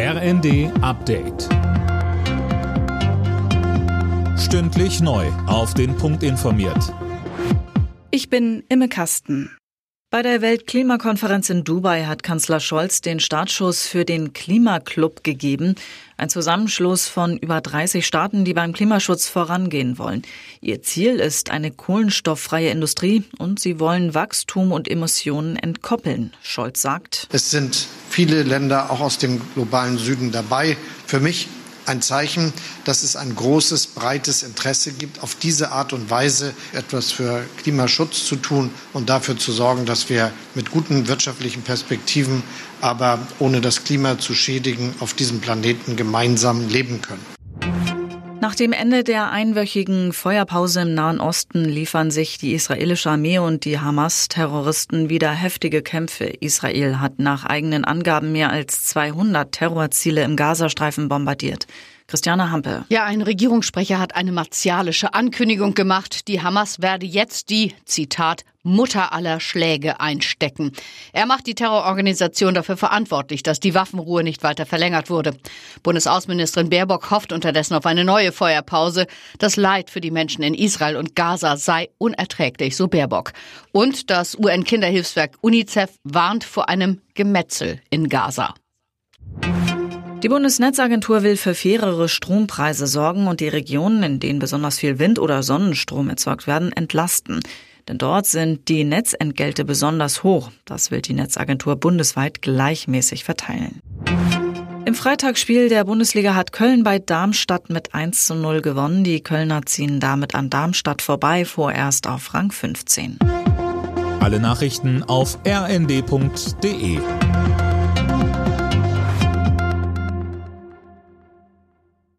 RND Update. Stündlich neu. Auf den Punkt informiert. Ich bin Imme Kasten. Bei der Weltklimakonferenz in Dubai hat Kanzler Scholz den Startschuss für den Klimaclub gegeben, ein Zusammenschluss von über 30 Staaten, die beim Klimaschutz vorangehen wollen. Ihr Ziel ist eine kohlenstofffreie Industrie und sie wollen Wachstum und Emissionen entkoppeln. Scholz sagt, es sind viele Länder auch aus dem globalen Süden dabei. Für mich ein Zeichen, dass es ein großes, breites Interesse gibt, auf diese Art und Weise etwas für Klimaschutz zu tun und dafür zu sorgen, dass wir mit guten wirtschaftlichen Perspektiven, aber ohne das Klima zu schädigen, auf diesem Planeten gemeinsam leben können. Nach dem Ende der einwöchigen Feuerpause im Nahen Osten liefern sich die israelische Armee und die Hamas-Terroristen wieder heftige Kämpfe. Israel hat nach eigenen Angaben mehr als 200 Terrorziele im Gazastreifen bombardiert. Christiane Hampe. Ja, ein Regierungssprecher hat eine martialische Ankündigung gemacht. Die Hamas werde jetzt die, Zitat, Mutter aller Schläge einstecken. Er macht die Terrororganisation dafür verantwortlich, dass die Waffenruhe nicht weiter verlängert wurde. Bundesaußenministerin Baerbock hofft unterdessen auf eine neue Feuerpause. Das Leid für die Menschen in Israel und Gaza sei unerträglich, so Baerbock. Und das UN-Kinderhilfswerk UNICEF warnt vor einem Gemetzel in Gaza. Die Bundesnetzagentur will für fairere Strompreise sorgen und die Regionen, in denen besonders viel Wind- oder Sonnenstrom erzeugt werden, entlasten. Denn dort sind die Netzentgelte besonders hoch. Das will die Netzagentur bundesweit gleichmäßig verteilen. Im Freitagsspiel der Bundesliga hat Köln bei Darmstadt mit 1 zu 0 gewonnen. Die Kölner ziehen damit an Darmstadt vorbei, vorerst auf Rang 15. Alle Nachrichten auf rnd.de